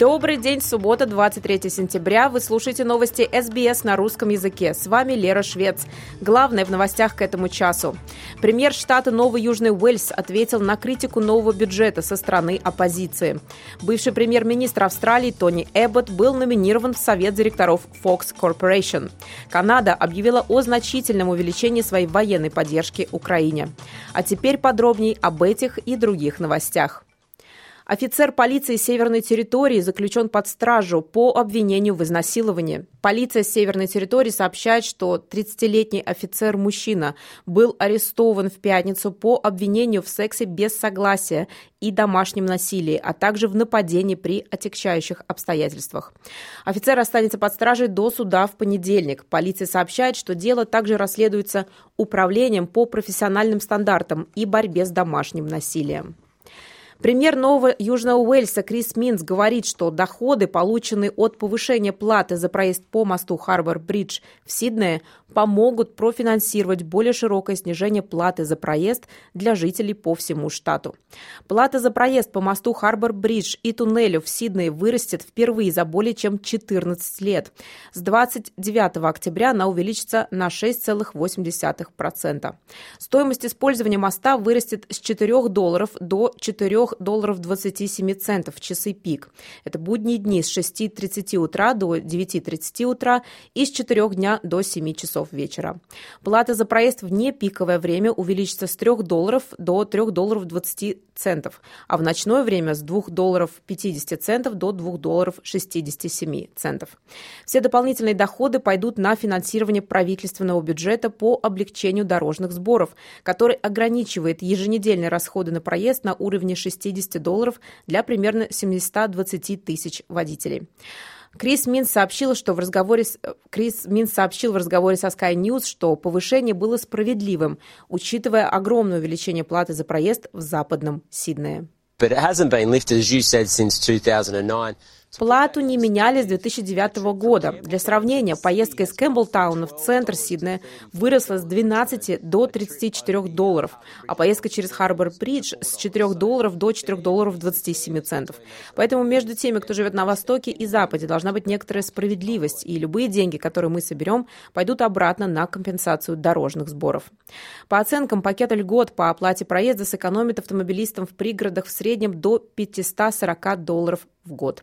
Добрый день, суббота, 23 сентября. Вы слушаете новости СБС на русском языке. С вами Лера Швец. Главное в новостях к этому часу. Премьер штата Новый Южный Уэльс ответил на критику нового бюджета со стороны оппозиции. Бывший премьер-министр Австралии Тони Эббот был номинирован в Совет директоров Fox Corporation. Канада объявила о значительном увеличении своей военной поддержки Украине. А теперь подробней об этих и других новостях. Офицер полиции Северной территории заключен под стражу по обвинению в изнасиловании. Полиция Северной территории сообщает, что 30-летний офицер-мужчина был арестован в пятницу по обвинению в сексе без согласия и домашнем насилии, а также в нападении при отягчающих обстоятельствах. Офицер останется под стражей до суда в понедельник. Полиция сообщает, что дело также расследуется управлением по профессиональным стандартам и борьбе с домашним насилием. Премьер Нового Южного Уэльса Крис Минс говорит, что доходы, полученные от повышения платы за проезд по мосту Харбор-Бридж в Сиднее, помогут профинансировать более широкое снижение платы за проезд для жителей по всему штату. Плата за проезд по мосту Харбор-Бридж и туннелю в Сиднее вырастет впервые за более чем 14 лет. С 29 октября она увеличится на 6,8%. Стоимость использования моста вырастет с 4 долларов до 4 долларов 27 центов в часы пик. Это будние дни с 6.30 утра до 9.30 утра и с 4 дня до 7 часов вечера. Плата за проезд в непиковое время увеличится с 3 долларов до 3 долларов 20 центов, а в ночное время с 2 долларов 50 центов до 2 долларов 67 центов. Все дополнительные доходы пойдут на финансирование правительственного бюджета по облегчению дорожных сборов, который ограничивает еженедельные расходы на проезд на уровне 6 60 долларов для примерно 720 тысяч водителей. Крис Мин сообщил, что в разговоре с... Крис Мин сообщил в разговоре со Sky News, что повышение было справедливым, учитывая огромное увеличение платы за проезд в западном Сиднее. But it hasn't been lifted, as you said, since 2009. Плату не меняли с 2009 года. Для сравнения, поездка из Кэмпбелтауна в центр Сиднея выросла с 12 до 34 долларов, а поездка через Харбор-Бридж с 4 долларов до 4 долларов 27 центов. Поэтому между теми, кто живет на Востоке и Западе, должна быть некоторая справедливость, и любые деньги, которые мы соберем, пойдут обратно на компенсацию дорожных сборов. По оценкам, пакета льгот по оплате проезда сэкономит автомобилистам в пригородах в среднем до 540 долларов в год.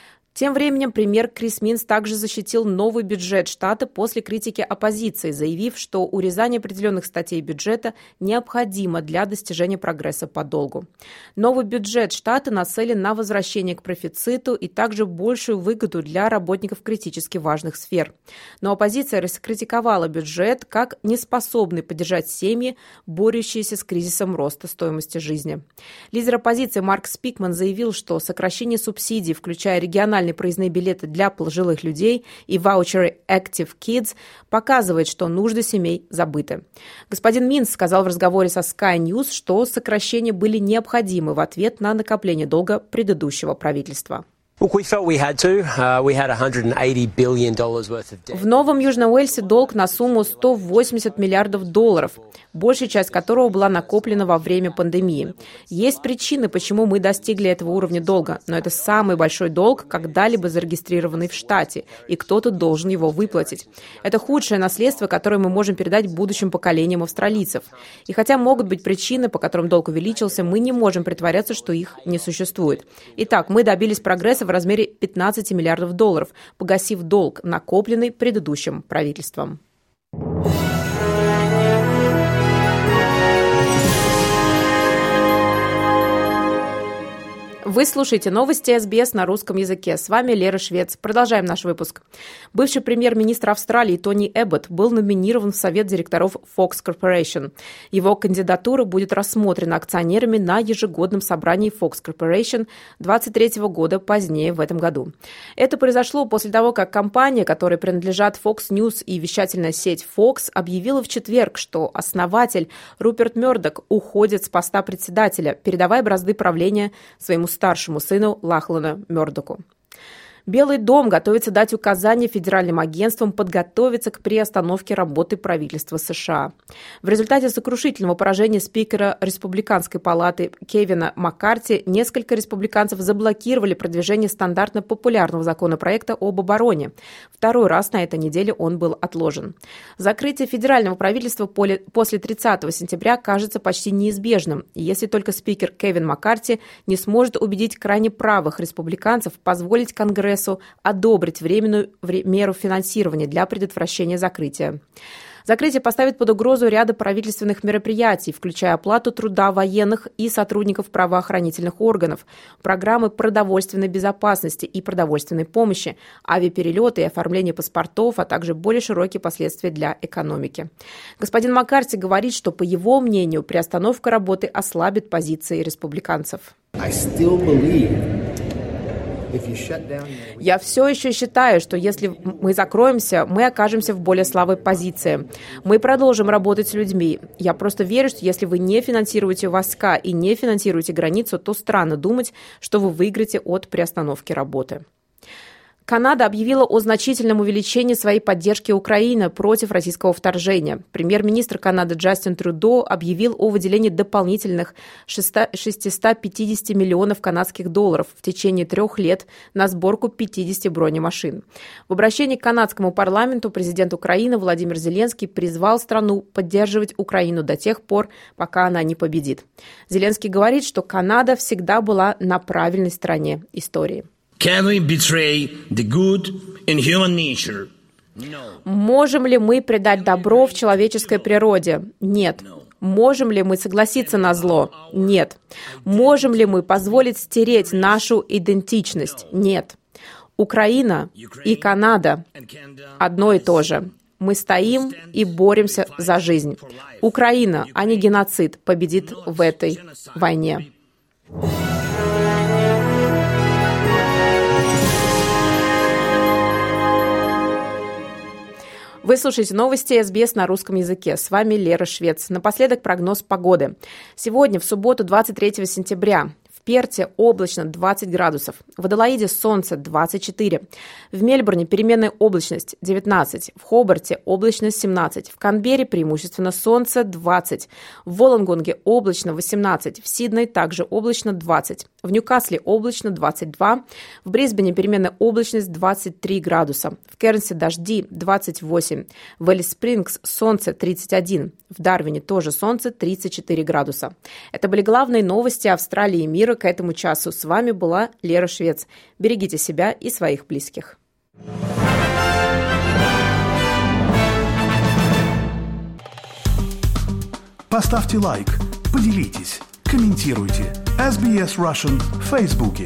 Тем временем премьер Крис Минс также защитил новый бюджет штата после критики оппозиции, заявив, что урезание определенных статей бюджета необходимо для достижения прогресса по долгу. Новый бюджет штата нацелен на возвращение к профициту и также большую выгоду для работников критически важных сфер. Но оппозиция раскритиковала бюджет как неспособный поддержать семьи, борющиеся с кризисом роста стоимости жизни. Лидер оппозиции Марк Спикман заявил, что сокращение субсидий, включая региональные национальные проездные билеты для пожилых людей и ваучеры Active Kids показывает, что нужды семей забыты. Господин Минс сказал в разговоре со Sky News, что сокращения были необходимы в ответ на накопление долга предыдущего правительства. В Новом Южном Уэльсе долг на сумму 180 миллиардов долларов, большая часть которого была накоплена во время пандемии. Есть причины, почему мы достигли этого уровня долга, но это самый большой долг, когда-либо зарегистрированный в штате, и кто-то должен его выплатить. Это худшее наследство, которое мы можем передать будущим поколениям австралийцев. И хотя могут быть причины, по которым долг увеличился, мы не можем притворяться, что их не существует. Итак, мы добились прогресса в размере 15 миллиардов долларов, погасив долг, накопленный предыдущим правительством. Вы слушаете новости СБС на русском языке. С вами Лера Швец. Продолжаем наш выпуск. Бывший премьер-министр Австралии Тони Эббот был номинирован в Совет директоров Fox Corporation. Его кандидатура будет рассмотрена акционерами на ежегодном собрании Fox Corporation 23 года позднее в этом году. Это произошло после того, как компания, которой принадлежат Fox News и вещательная сеть Fox, объявила в четверг, что основатель Руперт Мердок уходит с поста председателя, передавая бразды правления своему старшему сыну Лахлана Мёрдоку. Белый дом готовится дать указания федеральным агентствам подготовиться к приостановке работы правительства США. В результате сокрушительного поражения спикера Республиканской палаты Кевина Маккарти несколько республиканцев заблокировали продвижение стандартно популярного законопроекта об обороне. Второй раз на этой неделе он был отложен. Закрытие федерального правительства после 30 сентября кажется почти неизбежным, если только спикер Кевин Маккарти не сможет убедить крайне правых республиканцев позволить Конгрессу Конгрессу одобрить временную меру финансирования для предотвращения закрытия. Закрытие поставит под угрозу ряда правительственных мероприятий, включая оплату труда военных и сотрудников правоохранительных органов, программы продовольственной безопасности и продовольственной помощи, авиаперелеты и оформление паспортов, а также более широкие последствия для экономики. Господин Маккарти говорит, что, по его мнению, приостановка работы ослабит позиции республиканцев. I still believe я все еще считаю, что если мы закроемся, мы окажемся в более слабой позиции. Мы продолжим работать с людьми. Я просто верю, что если вы не финансируете войска и не финансируете границу, то странно думать, что вы выиграете от приостановки работы. Канада объявила о значительном увеличении своей поддержки Украины против российского вторжения. Премьер-министр Канады Джастин Трюдо объявил о выделении дополнительных 650 миллионов канадских долларов в течение трех лет на сборку 50 бронемашин. В обращении к канадскому парламенту президент Украины Владимир Зеленский призвал страну поддерживать Украину до тех пор, пока она не победит. Зеленский говорит, что Канада всегда была на правильной стороне истории. Can we betray the good in human nature? Можем ли мы предать добро в человеческой природе? Нет. Можем ли мы согласиться на зло? Нет. Можем ли мы позволить стереть нашу идентичность? Нет. Украина и Канада одно и то же. Мы стоим и боремся за жизнь. Украина, а не геноцид, победит в этой войне. Вы слушаете новости СБС на русском языке. С вами Лера Швец. Напоследок прогноз погоды. Сегодня, в субботу, 23 сентября, Перте облачно 20 градусов. В Адалаиде солнце 24. В Мельбурне переменная облачность 19. В Хобарте облачность 17. В Канберре преимущественно солнце 20. В Волонгонге облачно 18. В Сидней также облачно 20. В Ньюкасле облачно 22. В Брисбене переменная облачность 23 градуса. В Кернсе дожди 28. В Элис Спрингс солнце 31. В Дарвине тоже солнце 34 градуса. Это были главные новости Австралии и мира эфира к этому часу. С вами была Лера Швец. Берегите себя и своих близких. Поставьте лайк, поделитесь, комментируйте. SBS Russian в Фейсбуке.